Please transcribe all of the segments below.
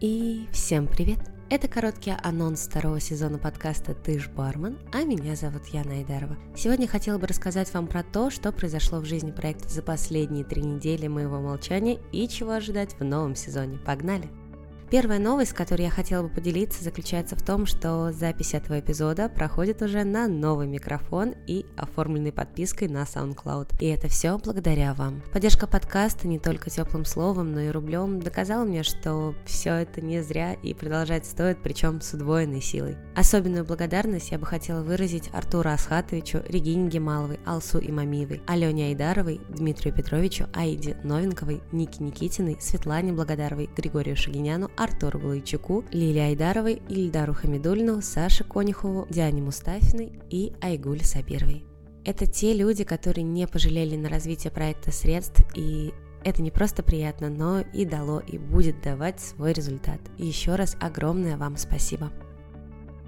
И всем привет! Это короткий анонс второго сезона подкаста «Ты ж бармен», а меня зовут Яна Айдарова. Сегодня хотела бы рассказать вам про то, что произошло в жизни проекта за последние три недели моего молчания и чего ожидать в новом сезоне. Погнали! Первая новость, которой я хотела бы поделиться, заключается в том, что запись этого эпизода проходит уже на новый микрофон и оформленной подпиской на SoundCloud. И это все благодаря вам. Поддержка подкаста не только теплым словом, но и рублем доказала мне, что все это не зря и продолжать стоит, причем с удвоенной силой. Особенную благодарность я бы хотела выразить Артуру Асхатовичу, Регине Гемаловой, Алсу Имамиевой, Алене Айдаровой, Дмитрию Петровичу, Аиде Новенковой, Нике Никитиной, Светлане Благодаровой, Григорию Шагиняну, Артуру Глайчуку, Лилии Айдаровой, Ильдару Хамидульну, Саше Конюхову, Диане Мустафиной и Айгуль Сабировой. Это те люди, которые не пожалели на развитие проекта средств, и это не просто приятно, но и дало и будет давать свой результат. Еще раз огромное вам спасибо.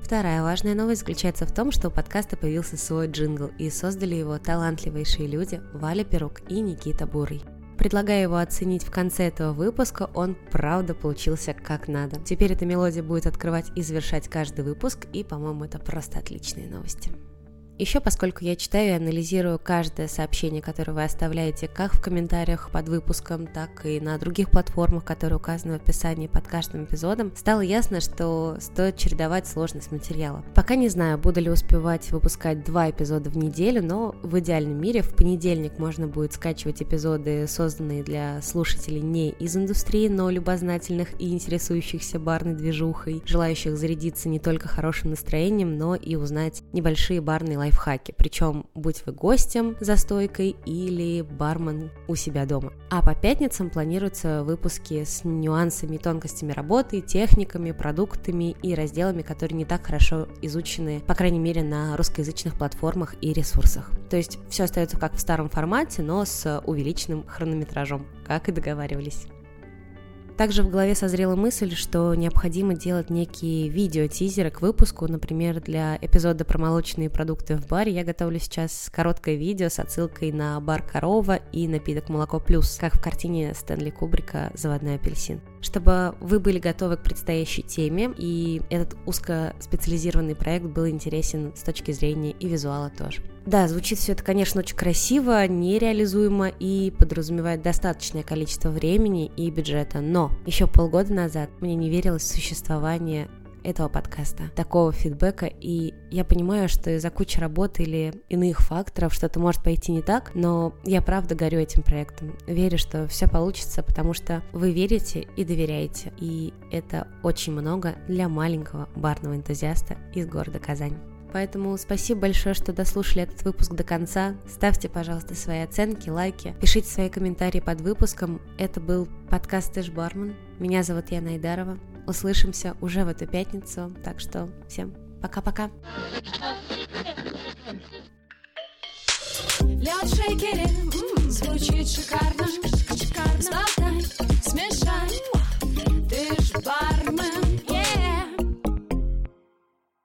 Вторая важная новость заключается в том, что у подкаста появился свой джингл, и создали его талантливейшие люди Валя Перук и Никита Бурый. Предлагаю его оценить в конце этого выпуска, он правда получился как надо. Теперь эта мелодия будет открывать и завершать каждый выпуск, и, по-моему, это просто отличные новости. Еще поскольку я читаю и анализирую каждое сообщение, которое вы оставляете как в комментариях под выпуском, так и на других платформах, которые указаны в описании под каждым эпизодом, стало ясно, что стоит чередовать сложность материала. Пока не знаю, буду ли успевать выпускать два эпизода в неделю, но в идеальном мире в понедельник можно будет скачивать эпизоды, созданные для слушателей не из индустрии, но любознательных и интересующихся барной движухой, желающих зарядиться не только хорошим настроением, но и узнать небольшие барные лайфхаки лайфхаки, причем будь вы гостем за стойкой или бармен у себя дома. А по пятницам планируются выпуски с нюансами тонкостями работы, техниками, продуктами и разделами, которые не так хорошо изучены, по крайней мере, на русскоязычных платформах и ресурсах. То есть все остается как в старом формате, но с увеличенным хронометражом, как и договаривались. Также в голове созрела мысль, что необходимо делать некие видео-тизеры к выпуску. Например, для эпизода про молочные продукты в баре я готовлю сейчас короткое видео с отсылкой на бар Корова и напиток Молоко Плюс, как в картине Стэнли Кубрика «Заводной апельсин» чтобы вы были готовы к предстоящей теме, и этот узкоспециализированный проект был интересен с точки зрения и визуала тоже. Да, звучит все это, конечно, очень красиво, нереализуемо и подразумевает достаточное количество времени и бюджета, но еще полгода назад мне не верилось в существование этого подкаста, такого фидбэка, и я понимаю, что из-за кучи работы или иных факторов что-то может пойти не так, но я правда горю этим проектом, верю, что все получится, потому что вы верите и доверяете, и это очень много для маленького барного энтузиаста из города Казань. Поэтому спасибо большое, что дослушали этот выпуск до конца. Ставьте, пожалуйста, свои оценки, лайки, пишите свои комментарии под выпуском. Это был подкаст Тэш Бармен. Меня зовут Яна Айдарова. Услышимся уже в эту пятницу, так что всем пока-пока. Лед шейкере, звучит шикарно.